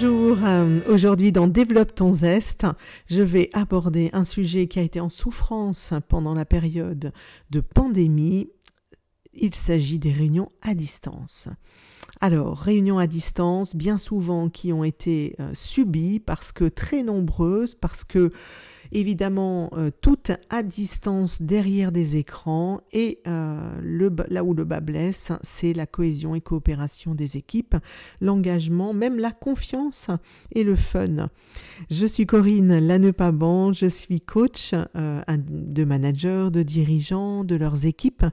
Bonjour, euh, aujourd'hui dans Développe ton zeste, je vais aborder un sujet qui a été en souffrance pendant la période de pandémie. Il s'agit des réunions à distance. Alors, réunions à distance, bien souvent qui ont été euh, subies parce que très nombreuses, parce que évidemment euh, toutes à distance derrière des écrans et euh, le, là où le bas blesse, c'est la cohésion et coopération des équipes, l'engagement, même la confiance et le fun. Je suis Corinne Lannepaban, je suis coach de managers, de dirigeants, de leurs équipes.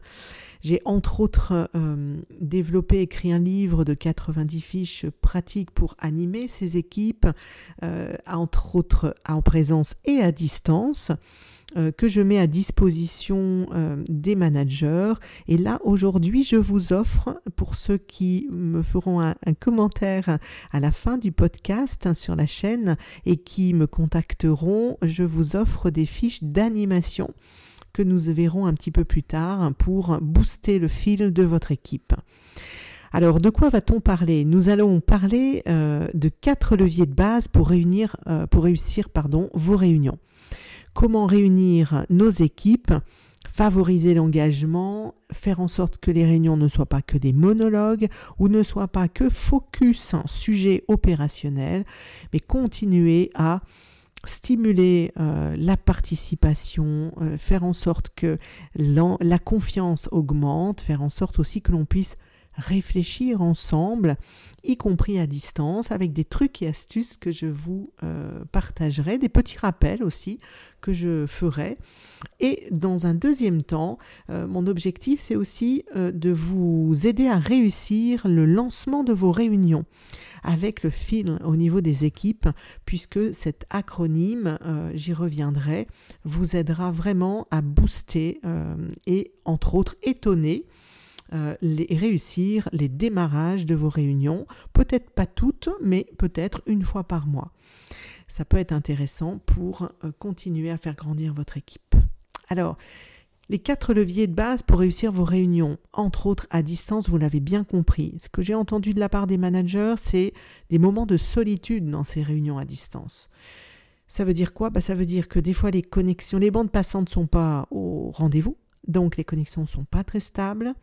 J'ai entre autres euh, développé, écrit un livre de 90 fiches pratiques pour animer ces équipes, euh, entre autres en présence et à distance euh, que je mets à disposition des managers. Et là, aujourd'hui, je vous offre, pour ceux qui me feront un, commentaire à la fin du podcast hein, sur la chaîne et qui me contacteront, je vous offre des fiches d'animation que nous verrons un petit peu plus tard pour booster le fil de votre équipe. Alors, de quoi va-t-on parler? Nous allons parler euh, de quatre leviers de base pour, réunir, euh, pour réussir vos réunions. Comment réunir nos équipes favoriser l'engagement, faire en sorte que les réunions ne soient pas que des monologues ou ne soient pas que focus en sujet opérationnel, mais continuer à stimuler euh, la participation, euh, faire en sorte que la confiance augmente, faire en sorte aussi que l'on puisse réfléchir ensemble, y compris à distance, avec des trucs et astuces que je vous euh, partagerai, des petits rappels aussi que je ferai. Et dans un deuxième temps, euh, mon objectif, c'est aussi euh, de vous aider à réussir le lancement de vos réunions avec le fil au niveau des équipes, puisque cet acronyme, j'y reviendrai, vous aidera vraiment à booster et entre autres étonner euh, les, réussir les démarrages de vos réunions, peut-être pas toutes, mais peut-être une fois par mois. Ça peut être intéressant pour euh, continuer à faire grandir votre équipe. Alors, les quatre leviers de base pour réussir vos réunions, entre autres à distance, vous l'avez bien compris. Ce que j'ai entendu de la part des managers, c'est des moments de solitude dans ces réunions à distance. Ça veut dire quoi? Bah, Ça veut dire que des fois les connexions, les bandes passantes ne sont pas au rendez-vous, donc les connexions ne sont pas très stables.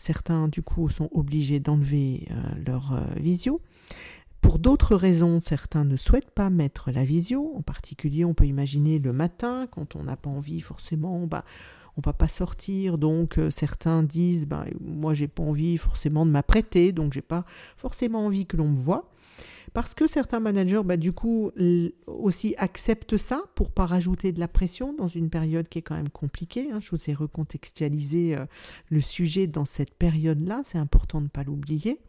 Certains, du coup, sont obligés d'enlever euh, leur euh, visio. Pour d'autres raisons, certains ne souhaitent pas mettre la visio. En particulier, on peut imaginer le matin, quand on n'a pas envie forcément, bah, on va pas sortir. Donc, euh, certains disent, bah, moi, j'ai pas envie forcément de m'apprêter, donc j'ai pas forcément envie que l'on me voit. Parce que certains managers, bah, du coup, aussi acceptent ça pour pas rajouter de la pression dans une période qui est quand même compliquée. Hein. Je vous ai recontextualisé euh, le sujet dans cette période-là, c'est important de ne pas l'oublier.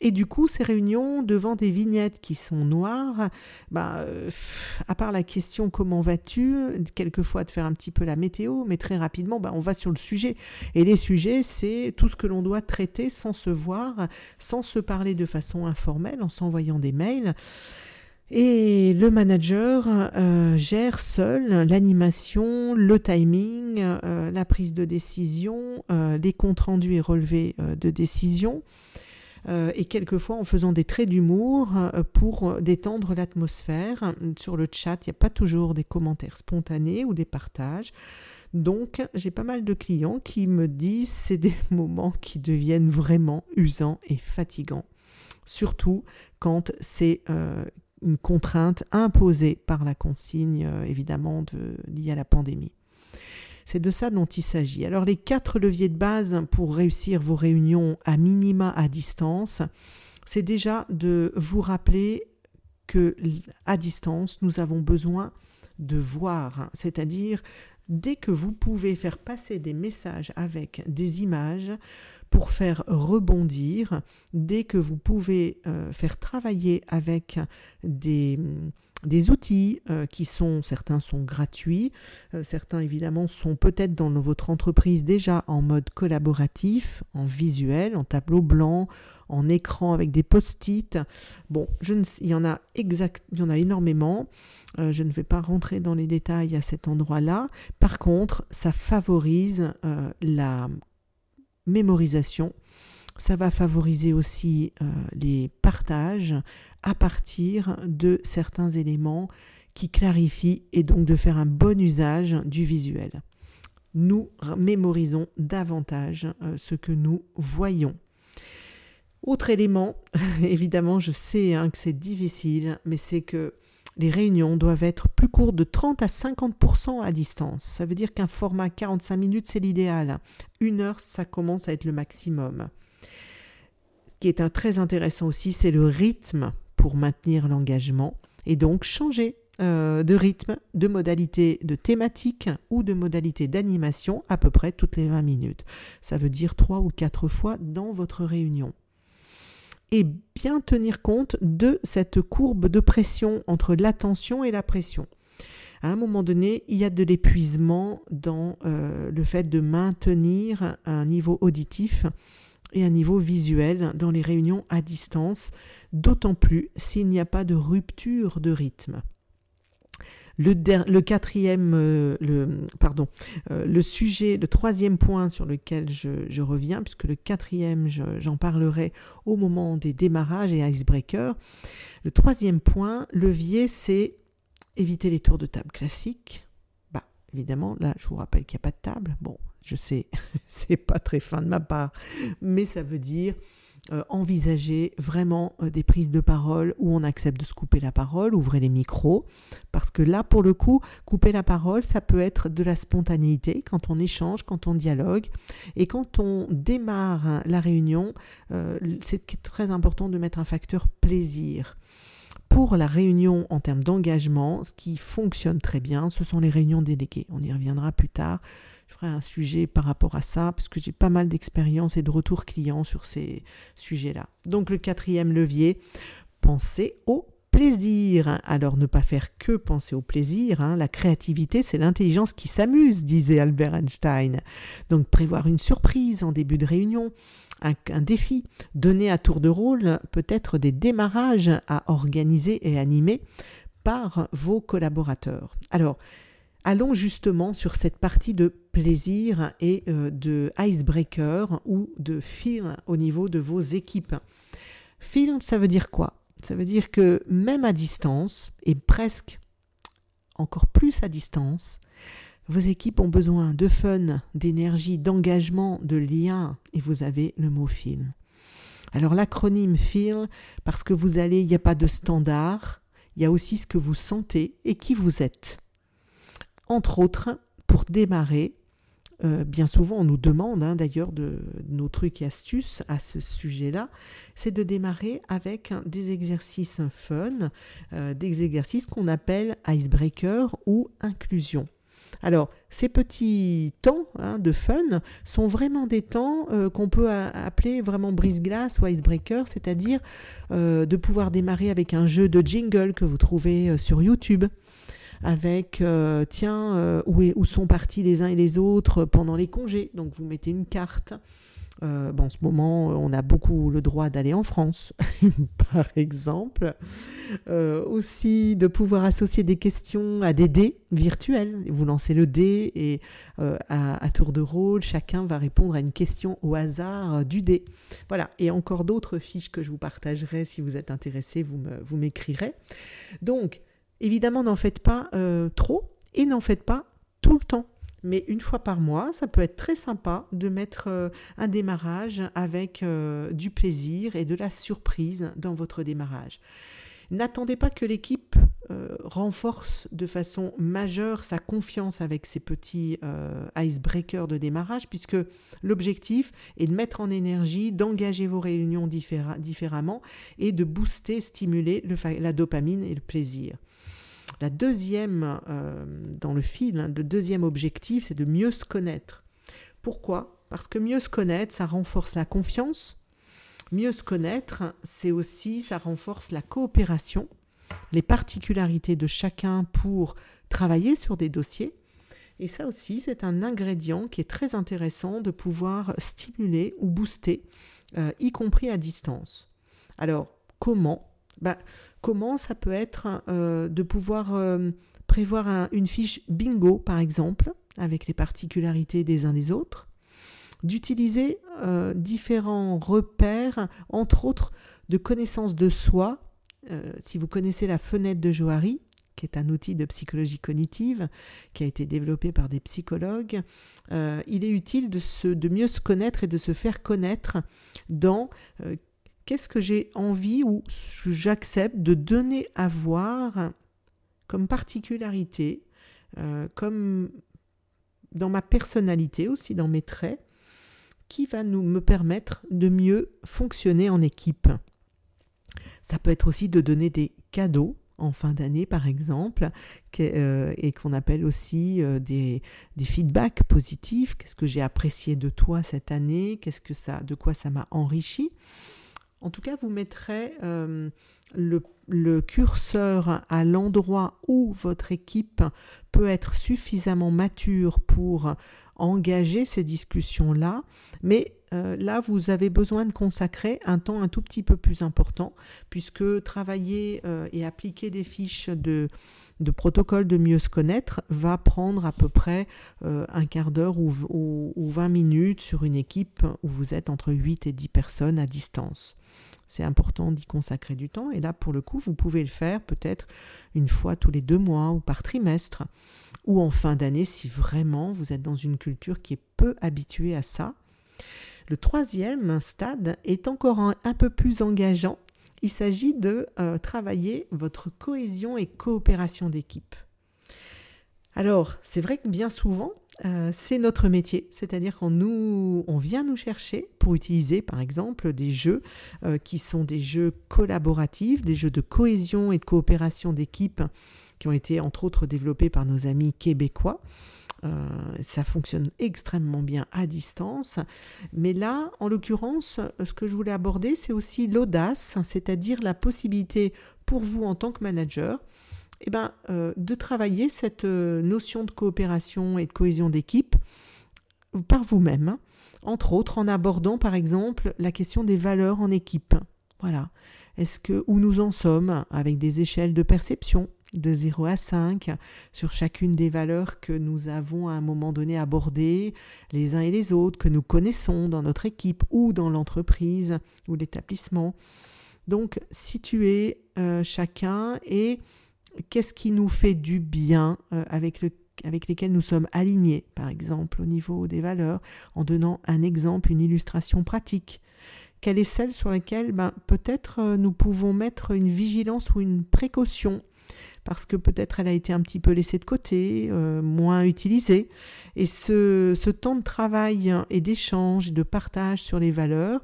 Et du coup, ces réunions devant des vignettes qui sont noires, bah, euh, à part la question comment vas-tu, quelquefois de faire un petit peu la météo, mais très rapidement, bah, on va sur le sujet. Et les sujets, c'est tout ce que l'on doit traiter sans se voir, sans se parler de façon informelle, en s'envoyant des mails. Et le manager euh, gère seul l'animation, le timing, euh, la prise de décision, les comptes rendus et relevés de décision. Euh, et quelquefois en faisant des traits d'humour euh, pour détendre l'atmosphère. Sur le chat, il n'y a pas toujours des commentaires spontanés ou des partages. Donc, j'ai pas mal de clients qui me disent c'est des moments qui deviennent vraiment usants et fatigants. Surtout quand c'est euh, une contrainte imposée par la consigne, évidemment, de, liée à la pandémie. C'est de ça dont il s'agit. Alors les quatre leviers de base pour réussir vos réunions à minima à distance, c'est déjà de vous rappeler que à distance, nous avons besoin de voir, c'est-à-dire dès que vous pouvez faire passer des messages avec des images pour faire rebondir, dès que vous pouvez euh, faire travailler avec des des outils euh, qui sont, certains sont gratuits, euh, certains évidemment sont peut-être dans votre entreprise déjà en mode collaboratif, en visuel, en tableau blanc, en écran avec des post-it. Bon, je ne, il, y en a exact, y en a énormément. Euh, je ne vais pas rentrer dans les détails à cet endroit-là. Par contre, ça favorise la mémorisation Ça va favoriser aussi euh, les partages à partir de certains éléments qui clarifient et donc de faire un bon usage du visuel. Nous mémorisons davantage euh, ce que nous voyons. Autre élément, évidemment, je sais hein, que c'est difficile, mais c'est que les réunions doivent être plus courtes de 30 à 50% à distance. Ça veut dire qu'un format 45 minutes, c'est l'idéal. Une heure, ça commence à être le maximum. Qui est un très intéressant aussi, c'est le rythme pour maintenir l'engagement et donc changer euh, de rythme, de modalité de thématique ou de modalité d'animation à peu près toutes les 20 minutes. Ça veut dire trois ou quatre fois dans votre réunion et bien tenir compte de cette courbe de pression entre l'attention et la pression. À un moment donné, il y a de l'épuisement dans euh, le fait de maintenir un niveau auditif et un niveau visuel dans les réunions à distance, d'autant plus s'il n'y a pas de rupture de rythme. Le, quatrième, euh, euh, le sujet, le troisième point sur lequel je, reviens, puisque le quatrième, j'en parlerai au moment des démarrages et icebreakers. Le troisième point, levier, c'est éviter les tours de table classiques. Bah, évidemment, là, je vous rappelle qu'il n'y a pas de table. Bon, je sais, c'est pas très fin de ma part, mais ça veut dire euh, envisager vraiment euh, des prises de parole où on accepte de se couper la parole, ouvrez les micros, parce que là, pour le coup, couper la parole, ça peut être de la spontanéité quand on échange, quand on dialogue, et quand on démarre la réunion, euh, c'est très important de mettre un facteur plaisir. Pour la réunion en termes d'engagement, ce qui fonctionne très bien, ce sont les réunions déléguées. On y reviendra plus tard je ferai un sujet par rapport à ça, parce que j'ai pas mal d'expérience et de retours clients sur ces sujets-là. Donc le quatrième levier, penser au plaisir. Alors ne pas faire que penser au plaisir, hein. la créativité c'est l'intelligence qui s'amuse, disait Albert Einstein. Donc prévoir une surprise en début de réunion, un, un défi, donner à tour de rôle peut-être des démarrages à organiser et animer par vos collaborateurs. Alors, Allons justement sur cette partie de plaisir et euh, de icebreaker ou de feel au niveau de vos équipes. Feel, ça veut dire quoi? Ça veut dire que même à distance, et presque encore plus à distance, vos équipes ont besoin de fun, d'énergie, d'engagement, de lien, et vous avez le mot feel. Alors l'acronyme feel, parce que vous allez, il n'y a pas de standard, il y a aussi ce que vous sentez et qui vous êtes. Entre autres, pour démarrer, euh, bien souvent on nous demande hein, d'ailleurs de, nos trucs et astuces à ce sujet-là, c'est de démarrer avec des exercices fun, euh, des exercices qu'on appelle icebreaker ou inclusion. Alors, ces petits temps hein, de fun sont vraiment des temps euh, qu'on peut appeler vraiment brise-glace ou icebreaker, c'est-à-dire de pouvoir démarrer avec un jeu de jingle que vous trouvez sur YouTube avec euh, tiens euh, où, où, sont partis les uns et les autres pendant les congés. Donc vous mettez une carte. Euh, en ce moment, on a beaucoup le droit d'aller en France, par exemple. aussi de pouvoir associer des questions à des dés virtuels. Vous lancez le dé et à, à, tour de rôle, chacun va répondre à une question au hasard du dé. Voilà. Et encore d'autres fiches que je vous partagerai si vous êtes intéressé, vous m'écrirez. Donc, Évidemment, n'en faites pas euh, trop et n'en faites pas tout le temps. Mais une fois par mois, ça peut être très sympa de mettre euh, un démarrage avec euh, du plaisir et de la surprise dans votre démarrage. N'attendez pas que l'équipe renforce de façon majeure sa confiance avec ces petits icebreakers de démarrage, puisque l'objectif est de mettre en énergie, d'engager vos réunions différemment et de booster, stimuler la dopamine et le plaisir. La deuxième, euh, dans le fil, hein, le deuxième objectif, c'est de mieux se connaître. Pourquoi? Parce que mieux se connaître, ça renforce la confiance. Mieux se connaître, c'est aussi, ça renforce la coopération, les particularités de chacun pour travailler sur des dossiers. Et ça aussi, c'est un ingrédient qui est très intéressant de pouvoir stimuler ou booster, euh, y compris à distance. Alors, comment ben, Comment ça peut être euh, de pouvoir euh, prévoir une fiche bingo, par exemple, avec les particularités des uns des autres, d'utiliser euh, différents repères, entre autres de connaissance de soi. Si vous connaissez la fenêtre de Johari, qui est un outil de psychologie cognitive qui a été développé par des psychologues, il est utile de, se, de mieux se connaître et de se faire connaître dans qu'est-ce que j'ai envie ou j'accepte de donner à voir comme particularité, comme dans ma personnalité aussi, dans mes traits, qui va nous me permettre de mieux fonctionner en équipe. Ça peut être aussi de donner des cadeaux en fin d'année par exemple, euh, et qu'on appelle aussi euh, des, des, feedbacks positifs. Qu'est-ce que j'ai apprécié de toi cette année? Qu'est-ce que ça, de quoi ça m'a enrichi? En tout cas, vous mettrez euh, le, curseur à l'endroit où votre équipe peut être suffisamment mature pour engager ces discussions-là, mais euh, là, vous avez besoin de consacrer un temps un tout petit peu plus important, puisque travailler euh, et appliquer des fiches de, protocole de mieux se connaître va prendre à peu près un quart d'heure ou, ou, ou 20 minutes sur une équipe où vous êtes entre 8 et 10 personnes à distance. C'est important d'y consacrer du temps. Et là, pour le coup, vous pouvez le faire peut-être une fois tous les deux mois ou par trimestre ou en fin d'année si vraiment vous êtes dans une culture qui est peu habituée à ça. Le troisième stade est encore un, peu plus engageant. Il s'agit de euh, travailler votre cohésion et coopération d'équipe. Alors, c'est vrai que bien souvent, euh, c'est notre métier, c'est-à-dire qu'on nous, on vient nous chercher pour utiliser, par exemple, des jeux euh, qui sont des jeux collaboratifs, des jeux de cohésion et de coopération d'équipe qui ont été entre autres développés par nos amis québécois. Euh, ça fonctionne extrêmement bien à distance. Mais là, en l'occurrence, ce que je voulais aborder, c'est aussi l'audace, c'est-à-dire la possibilité pour vous en tant que manager eh ben, euh, de travailler cette euh, notion de coopération et de cohésion d'équipe par vous-même, hein. entre autres en abordant par exemple la question des valeurs en équipe. Voilà. Est-ce que où nous en sommes avec des échelles de perception de 0 à 5 sur chacune des valeurs que nous avons à un moment donné abordées les uns et les autres, que nous connaissons dans notre équipe ou dans l'entreprise ou l'établissement. Donc situer euh, chacun et qu'est-ce qui nous fait du bien euh, avec, le, avec lesquels nous sommes alignés, par exemple au niveau des valeurs, en donnant un exemple, une illustration pratique? Quelle est celle sur laquelle ben, peut-être euh, nous pouvons mettre une vigilance ou une précaution? Parce que peut-être elle a été un petit peu laissée de côté, euh, moins utilisée. Et ce, ce temps de travail et d'échange, de partage sur les valeurs,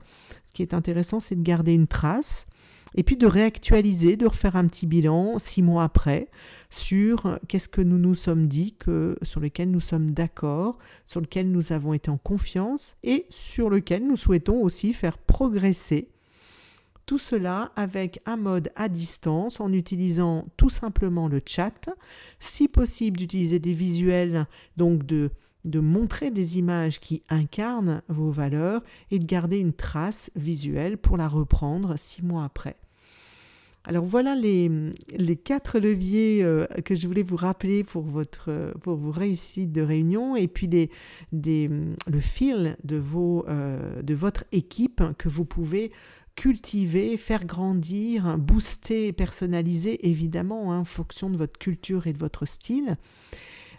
ce qui est intéressant, c'est de garder une trace et puis de réactualiser, de refaire un petit bilan six mois après sur qu'est-ce que nous nous sommes dit, que, sur lequel nous sommes d'accord, sur lequel nous avons été en confiance et sur lequel nous souhaitons aussi faire progresser. Tout cela avec un mode à distance en utilisant tout simplement le chat, si possible d'utiliser des visuels, donc de de montrer des images qui incarnent vos valeurs et de garder une trace visuelle pour la reprendre six mois après. Alors voilà les, quatre leviers euh, que je voulais vous rappeler pour, vos réussites de réunion et puis le fil euh, de votre équipe que vous pouvez cultiver, faire grandir, booster, personnaliser évidemment hein, en fonction de votre culture et de votre style.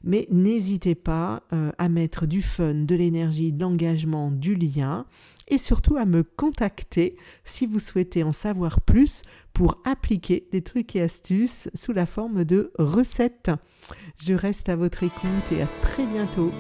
Mais n'hésitez pas euh, à mettre du fun, de l'énergie, de l'engagement, du lien et surtout à me contacter si vous souhaitez en savoir plus pour appliquer des trucs et astuces sous la forme de recettes. Je reste à votre écoute et à très bientôt.